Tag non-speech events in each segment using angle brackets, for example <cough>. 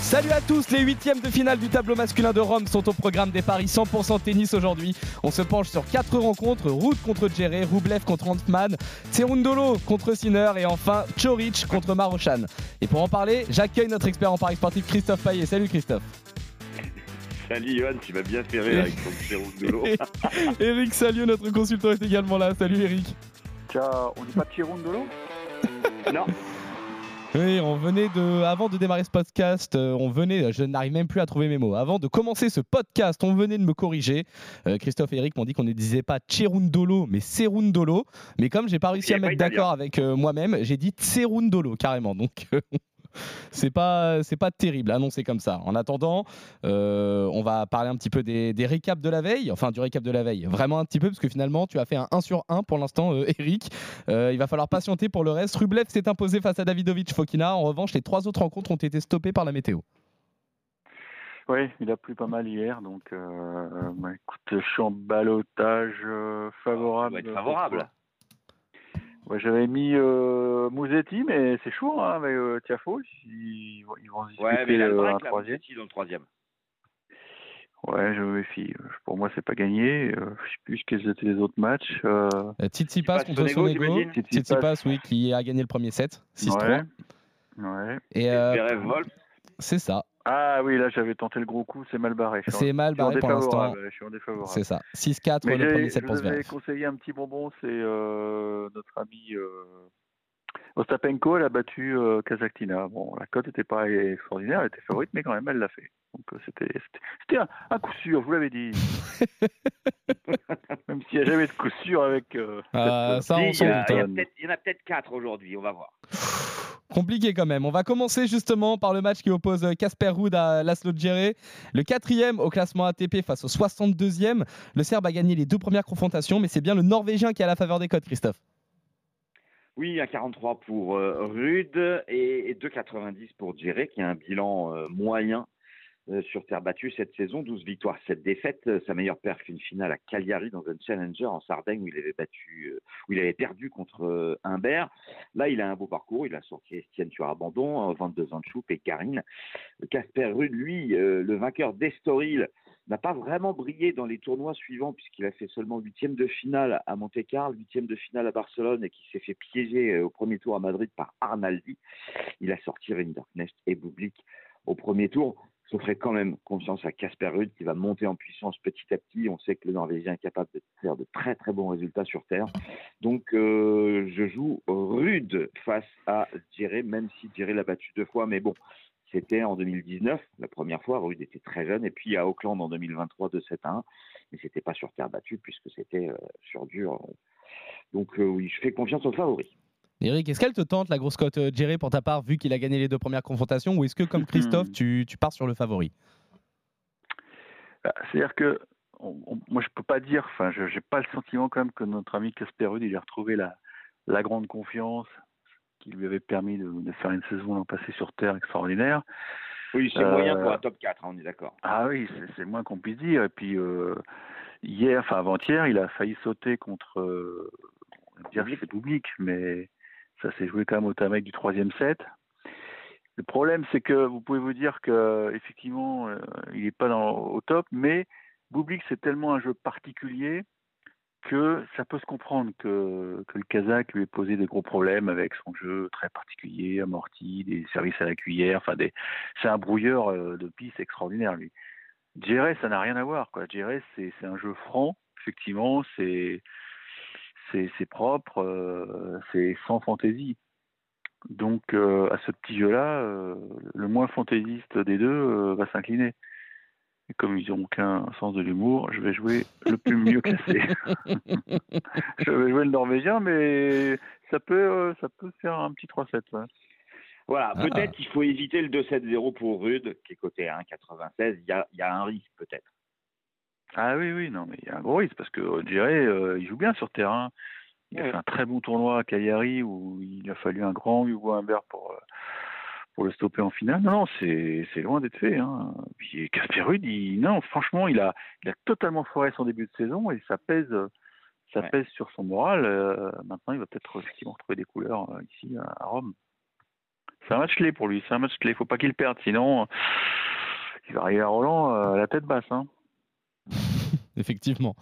Salut à tous, les huitièmes de finale du tableau masculin de Rome sont au programme des paris 100% tennis aujourd'hui. On se penche sur quatre rencontres, Ruth contre Djere, Rublev contre Antman, Tserundolo contre Sinner et enfin Chorich contre Marochan. Et pour en parler, j'accueille notre expert en paris sportif Christophe Payet. Salut Christophe. Salut Johan, tu m'as bien fait rire avec ton Tserundolo. <laughs> Eric Salio, notre consultant, est également là. Salut Eric. Tiens, on dit pas Tirundolo non, Oui, on venait de, avant de démarrer ce podcast, euh, on venait, je n'arrive même plus à trouver mes mots. Avant de commencer ce podcast, on venait de me corriger. Euh, Christophe et Eric m'ont dit qu'on ne disait pas Cherundolo, mais Serundolo. Mais comme j'ai pas réussi à me mettre d'accord avec euh, moi-même, j'ai dit Tserundolo carrément. Donc c'est pas, c'est pas terrible annoncé comme ça. En attendant, euh, on va parler un petit peu des, des récaps de la veille, enfin du récap de la veille, vraiment un petit peu parce que finalement tu as fait un 1 sur 1 pour l'instant, euh, <laughs> Eric. Euh, il va falloir patienter pour le reste. Rublev s'est imposé face à Davidovic Fokina. En revanche, les trois autres rencontres ont été stoppées par la météo. Oui, il a plu pas mal hier, donc euh, bah, écoute, je suis en balotage euh, favorable. ça va être favorable. Ouais, J'avais mis euh, Mouzetti, mais c'est chaud hein, avec euh, Tiafo. Ils, vont- ils vont se disputer Ouais, mais le euh, un là, troisième. Moussetti dans le troisième. Ouais, je me méfie. Pour moi, c'est pas gagné. Euh, je sais plus quels étaient les autres matchs. Euh, Euh, Tsitsipas contre Sonego, Tsitsipas. Oui, qui a gagné le premier set, 6-3. ouais. Ouais. Et euh, c'est ça, Ah oui, là, j'avais tenté le gros coup. C'est mal barré. Je c'est mal je barré pour l'instant. Je suis en défavorable. C'est ça, 6-4 Mais le premier set je pour vous avais Zverev. conseillé un petit bonbon, c'est euh, notre ami euh, Ostapenko, elle a battu euh, Kazakhtina. Bon, la cote n'était pas extraordinaire, elle était favorite, mais quand même, elle l'a fait. Donc euh, c'était un, un coup sûr, je vous l'avais dit. <laughs> même s'il n'y a jamais de coup sûr avec. euh, Ah, cette- ça, on Si, s'en il y, a- doute, il y a hein. il y en a peut-être quatre aujourd'hui, on va voir. Compliqué quand même. On va commencer justement par le match qui oppose euh, Casper Ruud à Laszlo Djere. Le quatrième au classement ATP face au 62e. Le Serbe a gagné les deux premières confrontations, mais c'est bien le Norvégien qui a la faveur des codes, Christophe. Oui, un 43 pour euh, Rude et, et 2,90 pour Djere, qui a un bilan euh, moyen sur terre battue cette saison. 12 victoires, 7 défaites. Euh, Sa meilleure perf qu'une finale à Cagliari dans un challenger en Sardaigne où il avait battu, euh, où il avait perdu contre euh, Humbert. Là, il a un beau parcours. Il a sorti Estienne sur abandon, euh, 22 ans de choupe et Karine. Casper Ruud, lui, euh, le vainqueur d'Estoril, n'a pas vraiment brillé dans les tournois suivants puisqu'il a fait seulement huitième de finale à Monte-Carlo, huitième de finale à Barcelone et qui s'est fait piéger euh, au premier tour à Madrid par Arnaldi. Il a sorti Rinderknecht et Bublik au premier tour. Je ferai quand même confiance à Casper Ruud qui va monter en puissance petit à petit. On sait que le Norvégien est capable de faire de très très bons résultats sur terre. Donc euh, je joue Ruud face à Djere, même si Djere l'a battu deux fois. Mais bon, c'était en 2019, la première fois. Ruud était très jeune. Et puis à Auckland en 2023, de 7 à 1. Mais c'était pas sur terre battue puisque c'était euh, sur dur. Donc euh, oui, je fais confiance aux favoris. Eric, est-ce qu'elle te tente la grosse cote euh, Djere pour ta part, vu qu'il a gagné les deux premières confrontations, ou est-ce que, comme <clears throat> Christophe, tu, tu pars sur le favori? Bah, C'est-à-dire que on- on- moi je peux pas dire, enfin je j'ai pas le sentiment quand même que notre ami Casper Ruud il a retrouvé la, la grande confiance qui lui avait permis de, de faire une saison l'an passé sur terre extraordinaire. Oui, c'est Euh, moyen pour un top 4, hein, on est d'accord. Ah oui, c'est- moins qu'on puisse dire. Et puis euh, hier, enfin avant-hier, il a failli sauter contre, euh, on va dire c'est public, mais ça s'est joué quand même au tamec du troisième set. Le problème, c'est que vous pouvez vous dire que effectivement, euh, il n'est pas au top, mais Bublik, c'est tellement un jeu particulier que ça peut se comprendre que, le Kazakh lui ait posé des gros problèmes avec son jeu très particulier, amorti, des services à la cuillère, enfin c'est un brouilleur euh, de piste extraordinaire lui. Djere, ça n'a rien à voir quoi. C'est un jeu franc, effectivement, c'est c'est c'est propre, euh, c'est sans fantaisie. Donc euh, à ce petit jeu-là, euh, le moins fantaisiste des deux euh, va s'incliner. Et comme ils n'ont aucun sens de l'humour, je vais jouer le plus mieux classé. <laughs> je vais jouer le Norvégien, mais ça peut, euh, ça peut faire un petit 3-7. ouais. Voilà, Ah. peut-être qu'il faut éviter le 2-7-0 pour Rude, qui est coté à 1,96. Il y a, il y a un risque peut-être. Ah oui, oui, non, mais il y a un gros risque parce que Djere, euh, il joue bien sur terrain. Il a fait un très bon tournoi à Cagliari où il a fallu un grand Hugo Humbert pour, euh, pour le stopper en finale. Non, non, c'est loin d'être fait. Hein. Puis Casper Ruud, il, non, franchement, il a, il a totalement foiré son début de saison et ça pèse, ça Ouais. pèse sur son moral. Euh, maintenant, il va peut-être effectivement retrouver des couleurs euh, ici à, Rome. C'est un match clé pour lui. C'est un match clé. Faut pas qu'il perde, sinon il va arriver à Roland à la tête basse. Hein. <laughs> Effectivement.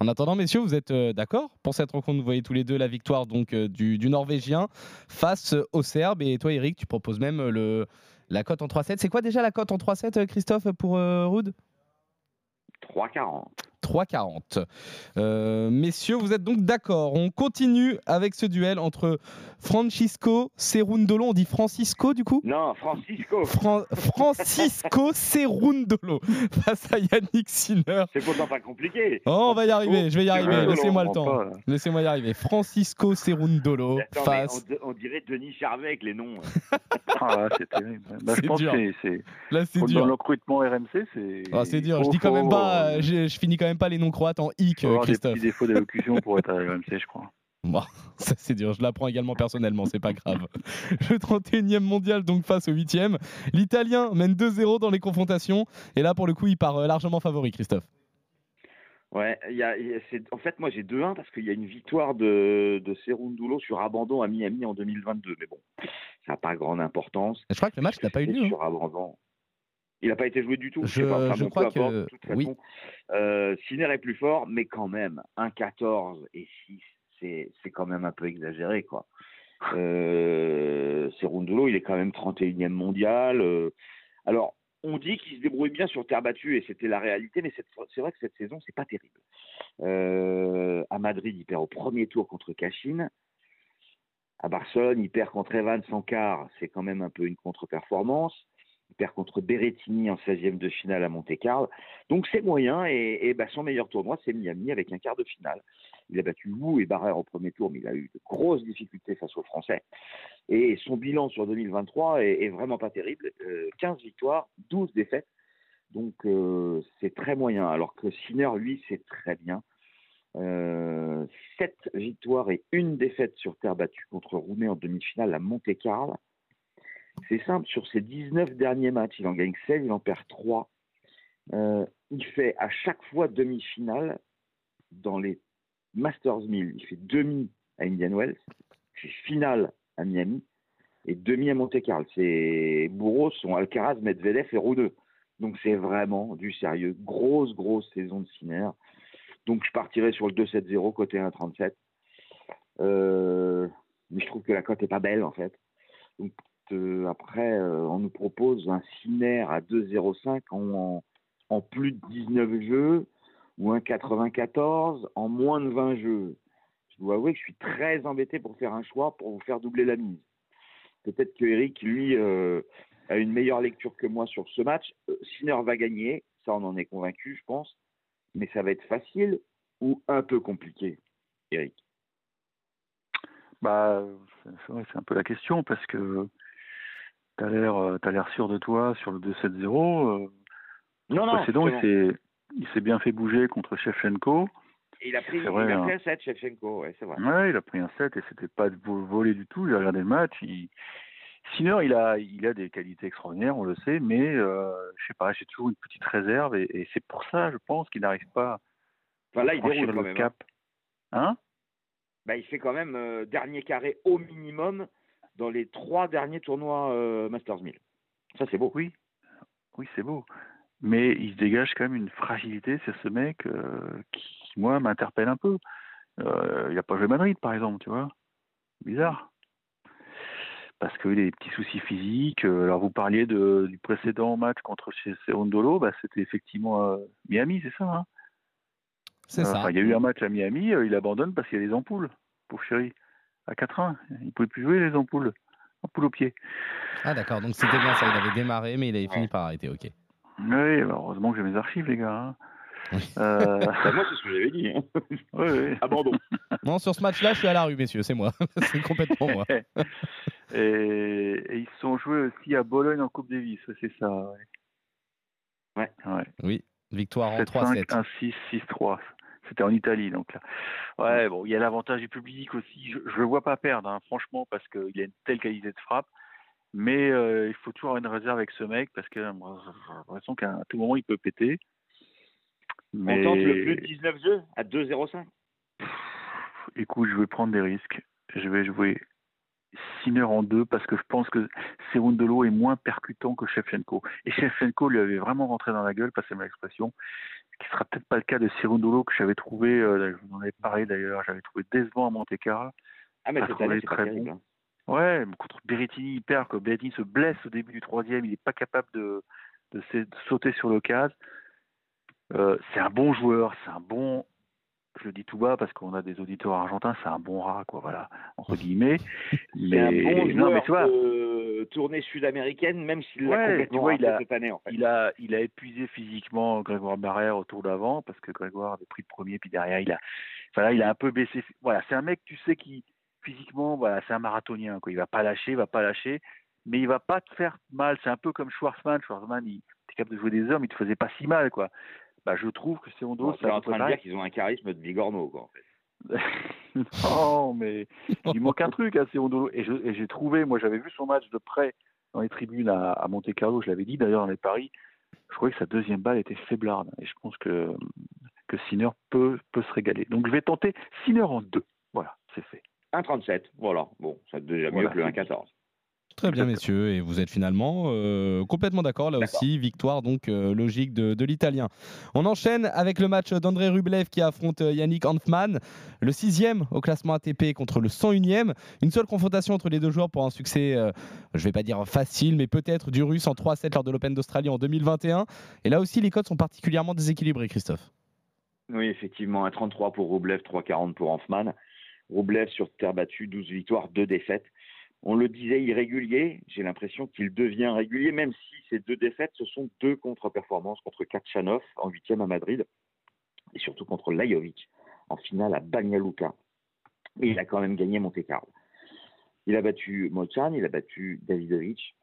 En attendant, messieurs, vous êtes euh, d'accord pour cette rencontre? Vous voyez tous les deux la victoire donc euh, du, Norvégien face aux Serbes. Et toi, Eric, tu proposes même euh, le, la cote en 3-7. C'est quoi déjà la cote en 3-7, euh, Christophe, pour Ruud? 3,40. 3,40. Euh, messieurs, vous êtes donc d'accord. On continue avec ce duel entre Francisco Cerundolo. On dit Francisco du coup? Non, Francisco. Fran- Francisco <laughs> Cerundolo <laughs> face à Yannick Sinner. C'est pourtant pas compliqué. Oh, on va y arriver, je vais y arriver. Laissez-moi le temps. Laissez-moi y arriver. Francisco Cerundolo Attends, face. on, on dirait Denis Charvet avec les noms. <laughs> Ah, c'est terrible. Bah, C'est je pense dur. que c'est- Là, c'est pour- dans dur. le recrutement RMC, c'est. Ah, c'est dur. Je faut- dis quand même faut- pas. Je, je finis quand même pas les noms croates en hic, des Christophe. petits défauts d'élocution pour être à <laughs> RMC, je crois. Bon, <laughs> ça c'est dur, je l'apprends également personnellement, c'est pas grave. <laughs> Le 31e mondial donc face au 8e. L'Italien mène 2-0 dans les confrontations et là pour le coup il part euh, largement favori Christophe. Ouais, il y a, y a- en fait, moi j'ai 2-1 parce qu'il y a une victoire de, de Cerundolo sur abandon à Miami en 2022. Mais bon, ça n'a pas grande importance. Je crois que le match n'a pas eu lieu. hein. Sur abandon. Il n'a pas été joué du tout. Je- sais pas, enfin, je bon, crois importe, que- toute oui. Euh, Sinner est plus fort, mais quand même, 1-14 et 6, c'est, c'est quand même un peu exagéré. quoi. Euh, il est quand même 31e mondial. euh, alors, on dit qu'il se débrouille bien sur terre battue et c'était la réalité, mais c'est vrai que cette saison, c'est pas terrible. Euh, à Madrid, il perd au premier tour contre Cachine. À Barcelone, il perd contre Evans en quart, c'est quand même un peu une contre-performance. Il perd contre Berrettini en 16e de finale à Monte-Carlo. Donc c'est moyen et, bah, son meilleur tournoi, c'est Miami avec un quart de finale. Il a battu Wu et Barrère au premier tour, mais il a eu de grosses difficultés face aux Français. Et son bilan sur 2023 est, vraiment pas terrible. Euh, 15 victoires, 12 défaites. Donc euh, c'est très moyen. Alors que Sinner, lui, c'est très bien. Euh, 7 victoires et une défaite sur terre battue contre Roumet en demi-finale à Monte-Carlo. C'est simple, sur ses 19 derniers matchs, il en gagne 16, il en perd 3. Euh, il fait à chaque fois demi-finale dans les Masters 1000. Il fait demi à Indian Wells, fait finale à Miami et demi à Monte-Carlo. C'est Bourreau, sont Alcaraz, Medvedev et 2. Donc c'est vraiment du sérieux. Grosse, grosse saison de Sinner. Donc je partirai sur le 2-7-0 côté 1-37. Euh, mais je trouve que la cote est pas belle en fait. Donc après, euh, on nous propose un Sinner à 2,05 en, en, plus de 19 jeux ou un 94 en moins de 20 jeux. Je dois avouer que je suis très embêté pour faire un choix pour vous faire doubler la mise. Peut-être que Eric, lui, euh, a une meilleure lecture que moi sur ce match. Euh, Sinner va gagner, ça on en est convaincu, je pense. Mais ça va être facile ou un peu compliqué, Eric? Bah, c'est un peu la question parce que t'as l'air, euh, t'as l'air sûr de toi sur le 2-7-0. Euh, Non, non, précédent, il s'est, il s'est bien fait bouger contre Shevchenko. il a pris, vrai, a pris un 7, Shevchenko, ouais, c'est vrai. Ouais, il a pris un 7 et c'était pas de vol- volé du tout. J'ai regardé le match. Il... Sinner, il a, il a des qualités extraordinaires, on le sait, mais euh, je sais pas, j'ai toujours une petite réserve et, et c'est pour ça, je pense, qu'il n'arrive pas Enfin, là, à il franchir déroule quand le même. hein. cap. Hein? Bah, il fait quand même euh, dernier carré au minimum dans les trois derniers tournois euh, Masters 1000. Ça, c'est beau. Oui, oui, c'est beau. Mais il se dégage quand même une fragilité, c'est ce mec euh, qui, moi, m'interpelle un peu. Euh, il n'a pas joué Madrid, par exemple, tu vois. Bizarre. Parce qu'il a des petits soucis physiques. Alors, vous parliez de, du précédent match contre chez bah, c'était effectivement euh, Miami, c'est ça hein C'est Euh, ça. il y a eu un match à Miami, euh, il abandonne parce qu'il y a les ampoules, pauvre chéri. À 4-1, il ne pouvait plus jouer les ampoules. Ampoules au pied. Ah d'accord, donc c'était bien ça, il avait démarré mais il avait fini par arrêter, ok. Oui, bah, heureusement que j'ai mes archives, les gars. hein. Oui. Euh, <laughs> Bah, moi, c'est ce que j'avais dit. hein. oui, oui. Abandon. <laughs> Non, sur ce match-là, je suis à la rue, messieurs, c'est moi. <laughs> c'est complètement moi. et, et ils se sont joués aussi à Bologne en Coupe Davis, c'est ça. Ouais. Ouais. ouais. Oui, victoire en 7-5, 3-7. 1-6, 6-3. C'était en Italie, donc là. Ouais, bon, il y a l'avantage du public aussi. Je ne le vois pas perdre, hein, franchement, parce qu'il a une telle qualité de frappe. Mais euh, il faut toujours avoir une réserve avec ce mec parce que euh, j'ai l'impression qu'à tout moment, il peut péter. On tente le plus de 19 jeux à 2,05 Écoute, je vais prendre des risques. Je vais jouer Sinner en deux parce que je pense que Serundolo est moins percutant que Shevchenko. Et Shevchenko lui avait vraiment rentré dans la gueule, passez ma expression, ce qui sera peut-être pas le cas de Serundolo que j'avais trouvé, euh, je vous en avais parlé d'ailleurs, j'avais trouvé décevant à Monte Carlo. Ah, mais Pas pas très terrible. bon. hein. Ouais, contre Berrettini, il perd. Que Berrettini se blesse au début du troisième, il n'est pas capable de, de sauter sur l'occasion. Euh, c'est un bon joueur, c'est un bon. Je le dis tout bas parce qu'on a des auditeurs argentins, c'est un bon rat, quoi, voilà, entre <laughs> guillemets. C'est un bon non, mais joueur tu vois, de tournée sud-américaine, même s'il l'a Ouais, complètement vois, il raté a- cette année, en fait. il a, il a épuisé physiquement Grégoire Barrère au tour d'avant parce que Grégoire avait pris le premier, puis derrière, il a, enfin, là, il a un peu baissé. Voilà, c'est un mec, tu sais, qui physiquement, voilà, c'est un marathonien. Quoi. Il va pas lâcher, il va pas lâcher, mais il va pas te faire mal. C'est un peu comme Schwarzman. Schwarzman, il était capable de jouer des hommes, il te faisait pas si mal, quoi. Bah, je trouve que c'est Hondo, Bon, tu es en train de dire qu'ils ont un charisme de Bigorneau, quoi, en fait. <laughs> <laughs> non, mais il manque un truc à. Et je- et j'ai trouvé, moi j'avais vu son match de près dans les tribunes à, à Monte Carlo, je l'avais dit d'ailleurs dans les paris, je trouvais que sa deuxième balle était faiblarde. Et je pense que, que Sinner peut, peut se régaler. Donc je vais tenter Sinner en deux. Voilà, c'est fait. 1,37, voilà. Bon, c'est déjà mieux Voilà, que le c'est 1,14. Très bien, messieurs, et vous êtes finalement euh, complètement d'accord là aussi. Victoire donc euh, logique de, de l'Italien. On enchaîne avec le match d'André Rublev qui affronte euh, Yannick Hanfmann, le sixième au classement ATP contre le 101e. Une seule confrontation entre les deux joueurs pour un succès, euh, je vais pas dire facile, mais peut-être du russe en 3-7 lors de l'Open d'Australie en 2021. Et là aussi, les codes sont particulièrement déséquilibrés, Christophe. Oui, effectivement, 1,33 pour Roublev, 3,40 pour Hanfmann. Roublev sur terre battue, 12 victoires, 2 défaites. On le disait irrégulier, j'ai l'impression qu'il devient régulier, même si ces deux défaites, ce sont deux contre-performances contre Kachanov en huitième à Madrid et surtout contre Lajovic en finale à Banja Luka. Et il a quand même gagné Monte Carlo. Il a battu Molchan, il a battu Davidovic.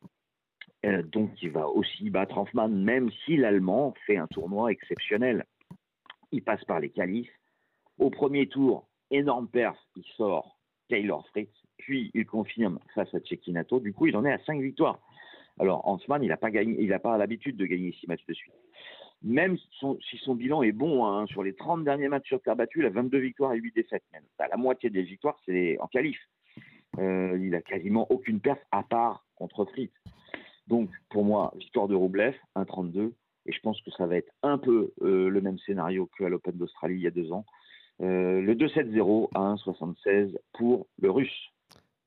Donc il va aussi battre Hanfmann, même si l'Allemand fait un tournoi exceptionnel. Il passe par les qualifs. Au premier tour, énorme perf, il sort Taylor Fritz, puis il confirme face à Cecchinato. Du coup, il en est à 5 victoires. Alors, Hansman, il n'a pas gagné, il n'a pas l'habitude de gagner 6 matchs de suite. Même si son, bilan est bon, hein, sur les 30 derniers matchs sur terre battue, il a 22 victoires et 8 défaites. Même. La moitié des victoires, c'est en qualif. Euh, il a quasiment aucune perf à part contre Fritz. Donc, pour moi, victoire de Roublev, 1,32. Et je pense que ça va être un peu euh, le même scénario qu'à l'Open d'Australie il y a deux ans. Euh, le 2-7-0 à 1,76 pour le russe.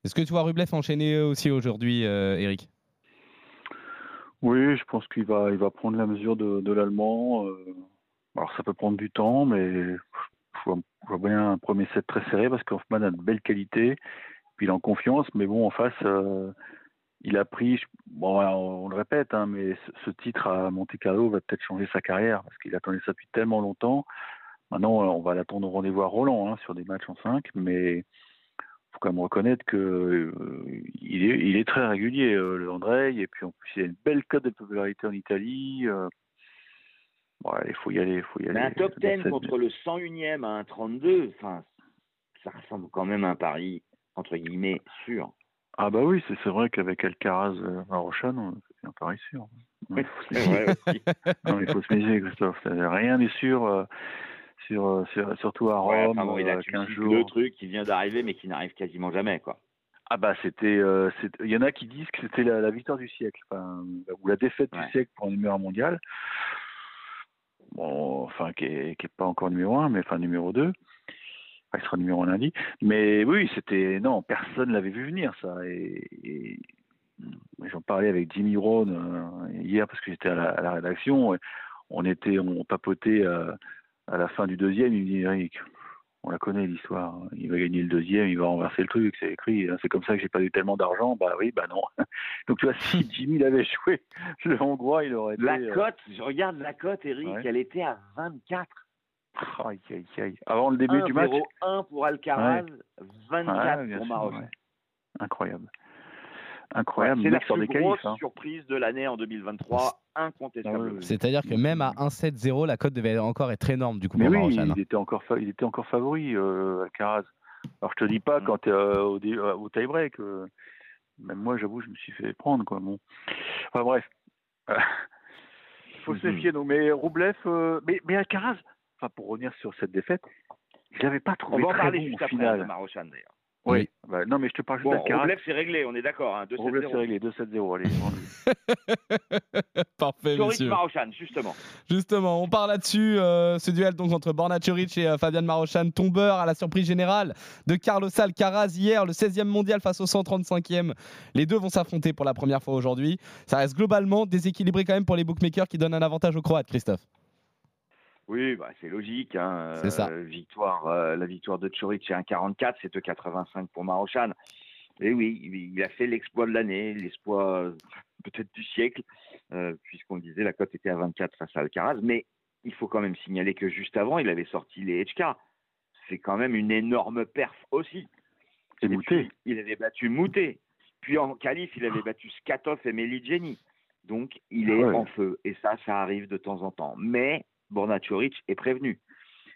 Est-ce que tu vois Rublev enchaîner aussi aujourd'hui, euh, Eric? Oui, je pense qu'il va, il va prendre la mesure de, l'Allemand. euh, alors ça peut prendre du temps, mais je vois, bien un premier set très serré parce qu'Hoffman a de belles qualités, puis il est en confiance, mais bon, en face, euh, il a pris, bon, on, le répète, hein, mais ce, ce titre à Monte Carlo va peut-être changer sa carrière parce qu'il attendait ça depuis tellement longtemps. Maintenant, on va l'attendre au rendez-vous à Roland hein, sur des matchs en 5, mais faut quand même reconnaître que euh, il, est, il est très régulier, euh, le André, et puis en plus il a une belle cote de popularité en Italie. euh, ouais, il faut y aller, il faut y aller. Mais un top 10 Cette- contre le 101e à 1,32, enfin, ça ressemble quand même à un pari, entre guillemets, sûr. Ah bah oui, c'est vrai qu'avec Alcaraz euh, à Rochan, c'est un pari sûr. Oui, Il faut se méfier. il faut se méfier, Christophe. Rien n'est sûr, euh, sur, euh, sur- surtout à Ouais, Rome, enfin bon, il a euh, tu 15 cites jours. le truc qui vient d'arriver, mais qui n'arrive quasiment jamais, quoi. Ah bah c'était, euh, c'est- il y en a qui disent que c'était la, la victoire du siècle, enfin, ou la défaite Ouais. du siècle pour un numéro mondial. Bon, enfin qui est, qui est pas encore numéro un, mais enfin numéro 2 Enfin, il sera numéro un lundi. Mais oui, c'était non, personne l'avait vu venir ça. Et, et- j'en parlais avec Jimmy Rohn euh, hier parce que j'étais à la, à la rédaction. et on était, on papotait euh, à la fin du deuxième. Il me dit Eric, on la connaît l'histoire. Il va gagner le deuxième, il va renverser le truc, c'est écrit. hein, C'est comme ça que j'ai pas eu tellement d'argent. Bah oui, bah non. <laughs> Donc tu vois, si <laughs> Jimmy l'avait joué, le Hongrois, il aurait La été. euh, cote, je regarde la cote, Eric, Ouais. elle était à 24. aïe, aïe, aïe. Avant le début du match, 1-0-1 pour Alcaraz, 24 Ouais, bien pour Maroc. incroyable, incroyable. C'est la plus grosse hein. surprise de l'année en 2023, incontestablement. C'est-à-dire que même à 1-7-0, la cote devait encore être énorme du coup Mais pour oui, Marochan. il était encore, il était encore favori, euh, Alcaraz. Alors je te dis pas quand euh, au, euh, au tie-break, euh, Même moi, j'avoue, je me suis fait prendre, quoi. Bon. Enfin, bref. Il <laughs> faut se méfier, donc. Mais Roublev, euh, mais, mais Alcaraz, enfin, pour revenir sur cette défaite, je l'avais pas On trouvé va en très parler bon juste au après final. de Marochan d'ailleurs. Oui. Bah, non, mais je te parle juste Bon, d'Alcaraz. Roublev c'est réglé, on est d'accord. Hein, 2-7-0. Roublev, c'est réglé, 2-7-0. Allez. <laughs> Parfait, messieurs. Marochan, justement. Justement, on part là-dessus. euh, ce duel donc entre Borna Coric et euh, Fabian Marochan, tombeur à la surprise générale de Carlos Alcaraz hier, le 16e mondial face au 135e. Les deux vont s'affronter pour la première fois aujourd'hui. Ça reste globalement déséquilibré quand même pour les bookmakers qui donnent un avantage aux Croates, Christophe. Oui, bah, c'est logique. Hein. C'est ça. Euh, victoire, euh, la victoire de Choric, c'est 1,44, c'est 2,85 pour Marochan. Et oui, il a fait l'exploit de l'année, l'exploit euh, peut-être du siècle, euh, puisqu'on le disait, la cote était à 24 face à Alcaraz. Mais il faut quand même signaler que juste avant, il avait sorti les HK. C'est quand même une énorme perf aussi. C'est Et Moutet. puis, il avait battu Moutet. Puis en qualif, il avait battu Skatov et Meligeni. Donc, il est Ah ouais. en feu. Et ça, ça arrive de temps en temps. Mais Borna Choric est prévenu.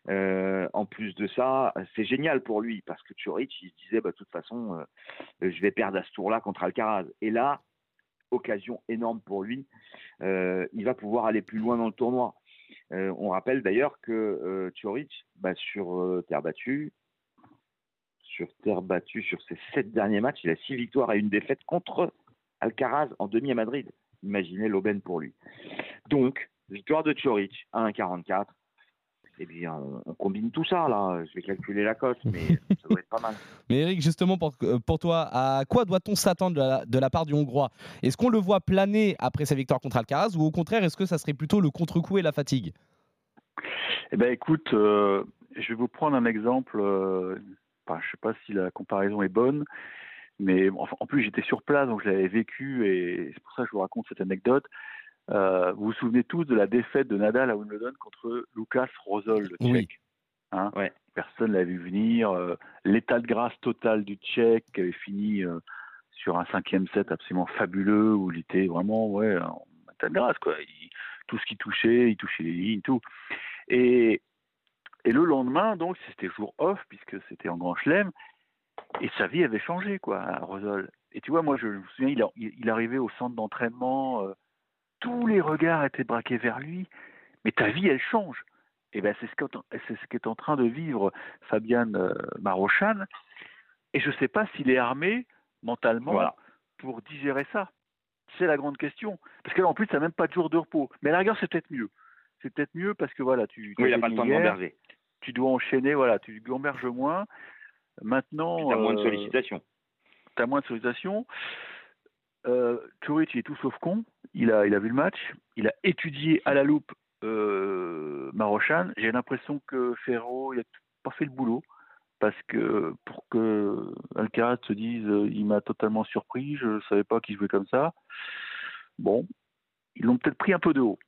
Euh, en plus de ça, c'est génial pour lui parce que Choric, il se disait, bah, de toute façon, euh, je vais perdre à ce tour-là contre Alcaraz. Et là, occasion énorme pour lui. Euh, il va pouvoir aller plus loin dans le tournoi. On rappelle d'ailleurs que Choric, bah, sur terre battue, sur terre battue, sur ses sept derniers matchs, il a six victoires et une défaite contre Alcaraz en demi à Madrid. Imaginez l'aubaine pour lui. Donc, victoire de Choric à 1,44. Eh bien, on, on combine tout ça, là. Je vais calculer la cote, mais ça doit être pas mal. <laughs> Mais Eric, justement, pour, euh, pour toi, à quoi doit-on s'attendre de la, de la part du Hongrois? Est-ce qu'on le voit planer après sa victoire contre Alcaraz ou au contraire, est-ce que ça serait plutôt le contre-coup et la fatigue? Eh ben, écoute, euh, je vais vous prendre un exemple. euh, enfin, je sais pas si la comparaison est bonne, mais enfin, en plus j'étais sur place, donc je l'avais vécu et c'est pour ça que je vous raconte cette anecdote. Euh, vous vous souvenez tous de la défaite de Nadal à Wimbledon contre Lucas Rosol, le Oui. Tchèque. Hein? Ouais. Personne l'a vu venir. euh, L'état de grâce total du Tchèque qui avait fini euh, sur un cinquième set absolument fabuleux où il était vraiment ouais en état de grâce quoi. Il- tout ce qu'il touchait, il touchait les lignes, tout. Et, et le lendemain, donc, c'était jour off, puisque c'était en Grand Chelem, et sa vie avait changé, quoi, à Rosol. Et tu vois, moi, je me souviens, il, a- il, il arrivait au centre d'entraînement, tous les regards étaient braqués vers lui, mais ta vie, elle change. Et ben, c'est ce qu'est ce en train de vivre Fabian euh, Marochan. Et je ne sais pas s'il est armé mentalement Voilà. pour digérer ça. C'est la grande question. Parce que là, en plus, tu n'as même pas de jour de repos. Mais à la rigueur, c'est peut-être mieux. C'est peut-être mieux parce que voilà, tu Oui, il n'a pas le temps hier, tu dois enchaîner, voilà, tu gamberges moins. Maintenant, Tu as moins de euh, sollicitations. t'as moins de sollicitations. Euh, il est tout sauf con. Il a, vu le match. Il a étudié à la loupe euh, Marochan. J'ai l'impression que Ferro, il a pas fait le boulot. Parce que pour que Alcaraz se dise euh, il m'a totalement surpris, je ne savais pas qu'il jouait comme ça. Bon, ils l'ont peut-être pris un peu de haut.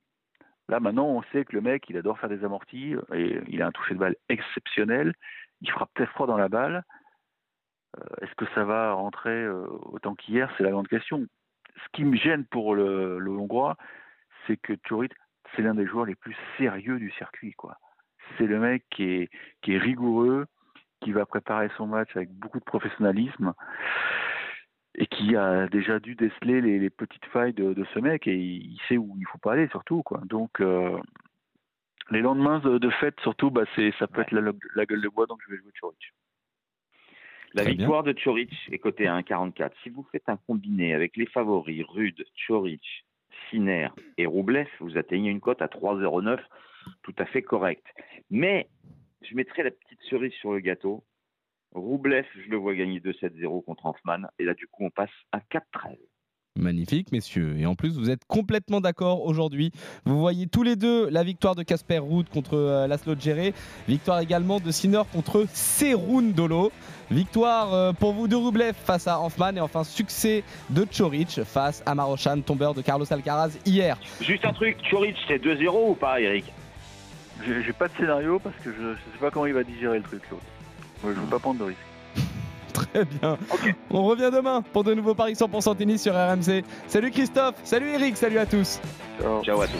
Là maintenant, on sait que le mec, il adore faire des amortis et il a un toucher de balle exceptionnel. Il frappe très froid dans la balle. Euh, Est-ce que ça va rentrer euh, autant qu'hier? C'est la grande question. Ce qui me gêne pour le, le Hongrois, c'est que Turit, c'est l'un des joueurs les plus sérieux du circuit. quoi. C'est le mec qui est, qui est rigoureux, qui va préparer son match avec beaucoup de professionnalisme et qui a déjà dû déceler les, les petites failles de, de ce mec et il, sait où il faut pas aller surtout. quoi. Donc euh, les lendemains de, de fête, surtout, bah, c'est, ça peut Ouais. être la, la gueule de bois, donc je vais jouer Choric. La Très bien. victoire de Choric est cotée à 1,44. Si vous faites un combiné avec les favoris Rude, Choric, Sinner et Roublev, vous atteignez une cote à 3,09, tout à fait correcte. Mais je mettrai la petite cerise sur le gâteau. Roublev, je le vois gagner 2-7-0 contre Hoffman. Et là, du coup, on passe à 4-13. Magnifique, messieurs. Et en plus, vous êtes complètement d'accord aujourd'hui. Vous voyez tous les deux la victoire de Casper Ruud contre euh, Laszlo Djere. Victoire également de Sinner contre Serundolo. Victoire euh, pour vous de Rublev face à Hanfman. Et enfin, succès de Choric face à Marochan, tombeur de Carlos Alcaraz hier. Juste un truc, Choric, c'est 2-0 ou pas, Eric? J'ai pas de scénario parce que je, je sais pas comment il va digérer le truc. l'autre. Moi, je veux pas prendre de risque. Très bien. On revient demain pour de nouveaux paris 100% tennis sur RMC. Salut Christophe, salut Eric, salut à tous. Ciao. Ciao à tous.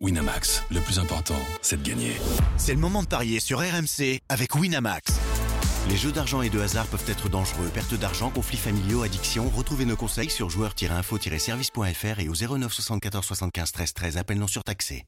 Winamax, le plus important, c'est de gagner. C'est le moment de parier sur RMC avec Winamax. Les jeux d'argent et de hasard peuvent être dangereux. Perte d'argent, conflits familiaux, addiction. Retrouvez nos conseils sur joueurs-info-service.fr et au 09 74 75 13 13. Appel non surtaxé.